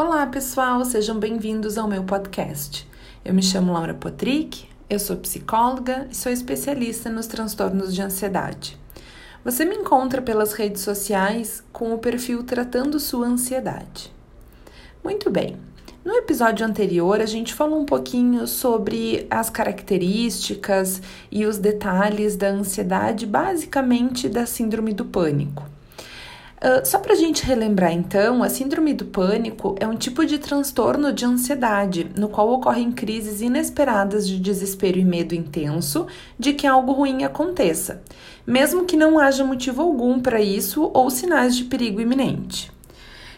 Olá, pessoal, sejam bem-vindos ao meu podcast. Eu me chamo Laura Potrick, eu sou psicóloga e sou especialista nos transtornos de ansiedade. Você me encontra pelas redes sociais com o perfil Tratando Sua Ansiedade. Muito bem, no episódio anterior a gente falou um pouquinho sobre as características e os detalhes da ansiedade, basicamente da Síndrome do Pânico. Uh, só para a gente relembrar então, a síndrome do pânico é um tipo de transtorno de ansiedade, no qual ocorrem crises inesperadas de desespero e medo intenso de que algo ruim aconteça, mesmo que não haja motivo algum para isso ou sinais de perigo iminente.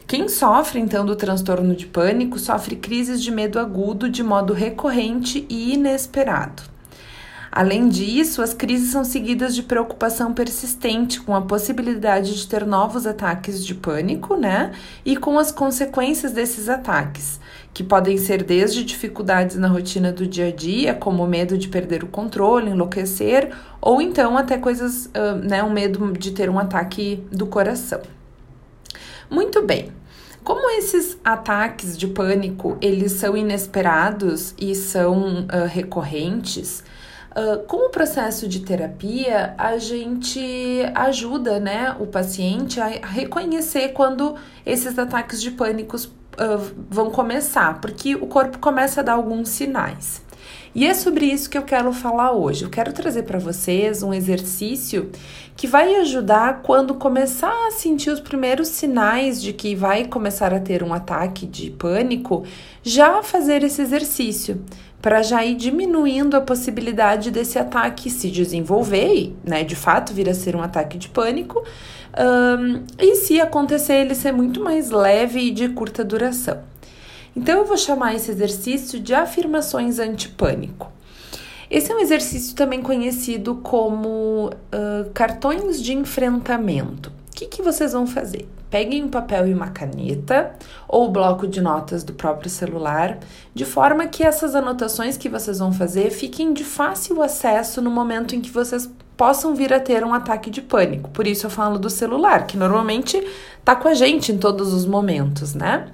Quem sofre então do transtorno de pânico sofre crises de medo agudo de modo recorrente e inesperado. Além disso, as crises são seguidas de preocupação persistente com a possibilidade de ter novos ataques de pânico, né? E com as consequências desses ataques, que podem ser desde dificuldades na rotina do dia a dia, como o medo de perder o controle, enlouquecer, ou então até coisas, uh, né? O medo de ter um ataque do coração. Muito bem. Como esses ataques de pânico eles são inesperados e são uh, recorrentes, Uh, com o processo de terapia, a gente ajuda né, o paciente a reconhecer quando esses ataques de pânico uh, vão começar, porque o corpo começa a dar alguns sinais. E é sobre isso que eu quero falar hoje. Eu quero trazer para vocês um exercício que vai ajudar quando começar a sentir os primeiros sinais de que vai começar a ter um ataque de pânico, já fazer esse exercício para já ir diminuindo a possibilidade desse ataque se desenvolver né, de fato, vir a ser um ataque de pânico. Um, e se acontecer, ele ser muito mais leve e de curta duração. Então, eu vou chamar esse exercício de afirmações antipânico. Esse é um exercício também conhecido como uh, cartões de enfrentamento. O que, que vocês vão fazer? Peguem um papel e uma caneta ou o bloco de notas do próprio celular, de forma que essas anotações que vocês vão fazer fiquem de fácil acesso no momento em que vocês possam vir a ter um ataque de pânico. Por isso eu falo do celular, que normalmente tá com a gente em todos os momentos, né?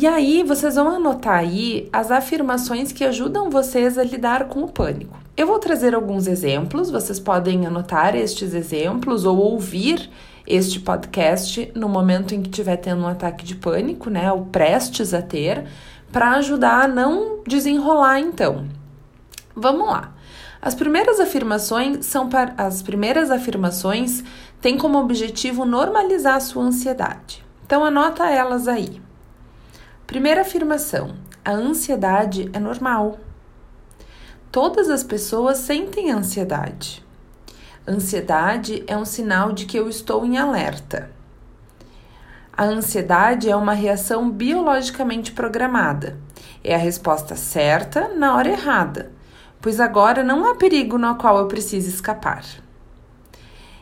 E aí vocês vão anotar aí as afirmações que ajudam vocês a lidar com o pânico. Eu vou trazer alguns exemplos, vocês podem anotar estes exemplos ou ouvir este podcast no momento em que estiver tendo um ataque de pânico, né, ou prestes a ter, para ajudar a não desenrolar então. Vamos lá. As primeiras afirmações são para as primeiras afirmações têm como objetivo normalizar a sua ansiedade. Então anota elas aí. Primeira afirmação: a ansiedade é normal. Todas as pessoas sentem ansiedade. Ansiedade é um sinal de que eu estou em alerta. A ansiedade é uma reação biologicamente programada. É a resposta certa na hora errada, pois agora não há perigo no qual eu preciso escapar.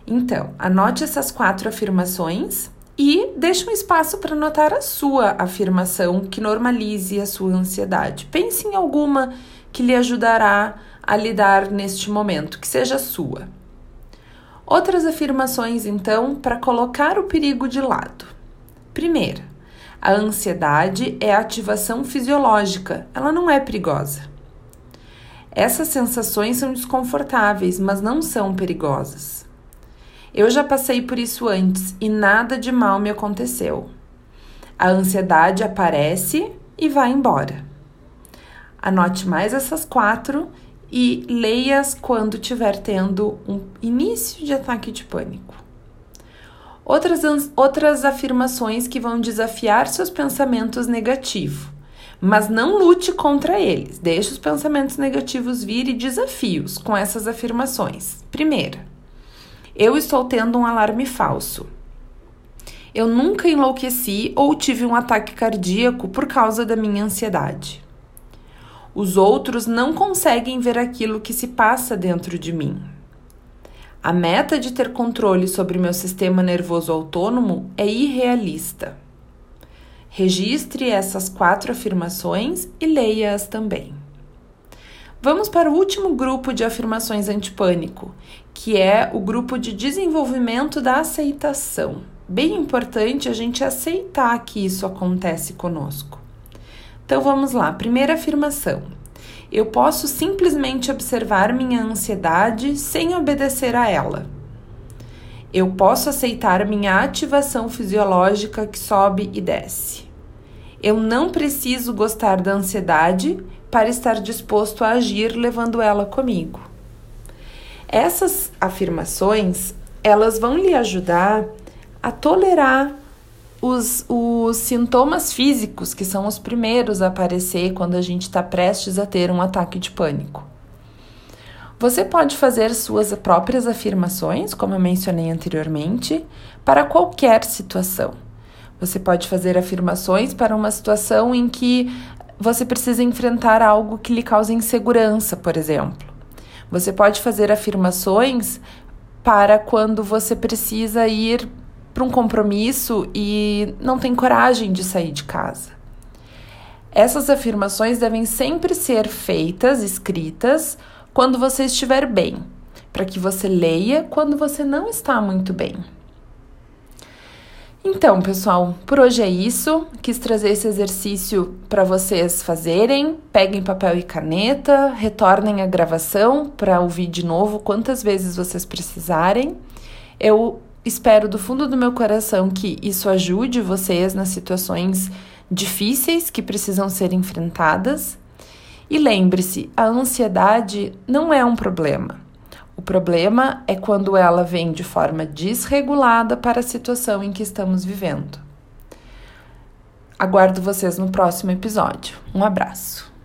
Então, anote essas quatro afirmações e deixe um espaço para anotar a sua afirmação que normalize a sua ansiedade. Pense em alguma que lhe ajudará a lidar neste momento, que seja sua. Outras afirmações, então, para colocar o perigo de lado. Primeira, a ansiedade é ativação fisiológica, ela não é perigosa. Essas sensações são desconfortáveis, mas não são perigosas. Eu já passei por isso antes e nada de mal me aconteceu. A ansiedade aparece e vai embora. Anote mais essas quatro e leia-as quando estiver tendo um início de ataque de pânico. Outras, outras afirmações que vão desafiar seus pensamentos negativos, mas não lute contra eles. Deixe os pensamentos negativos vir e desafios com essas afirmações. Primeira, eu estou tendo um alarme falso. Eu nunca enlouqueci ou tive um ataque cardíaco por causa da minha ansiedade. Os outros não conseguem ver aquilo que se passa dentro de mim. A meta de ter controle sobre meu sistema nervoso autônomo é irrealista. Registre essas quatro afirmações e leia-as também. Vamos para o último grupo de afirmações antipânico, que é o grupo de desenvolvimento da aceitação. bem importante a gente aceitar que isso acontece conosco. Então vamos lá, primeira afirmação. Eu posso simplesmente observar minha ansiedade sem obedecer a ela. Eu posso aceitar minha ativação fisiológica que sobe e desce. Eu não preciso gostar da ansiedade para estar disposto a agir levando ela comigo. Essas afirmações, elas vão lhe ajudar a tolerar os, os sintomas físicos, que são os primeiros a aparecer quando a gente está prestes a ter um ataque de pânico. Você pode fazer suas próprias afirmações, como eu mencionei anteriormente, para qualquer situação. Você pode fazer afirmações para uma situação em que você precisa enfrentar algo que lhe cause insegurança, por exemplo. Você pode fazer afirmações para quando você precisa ir para um compromisso e não tem coragem de sair de casa. Essas afirmações devem sempre ser feitas, escritas, quando você estiver bem, para que você leia quando você não está muito bem. Então, pessoal, por hoje é isso. Quis trazer esse exercício para vocês fazerem. Peguem papel e caneta, retornem a gravação para ouvir de novo quantas vezes vocês precisarem. Eu espero do fundo do meu coração que isso ajude vocês nas situações difíceis que precisam ser enfrentadas. E lembre-se, a ansiedade não é um problema. O problema é quando ela vem de forma desregulada para a situação em que estamos vivendo. Aguardo vocês no próximo episódio. Um abraço.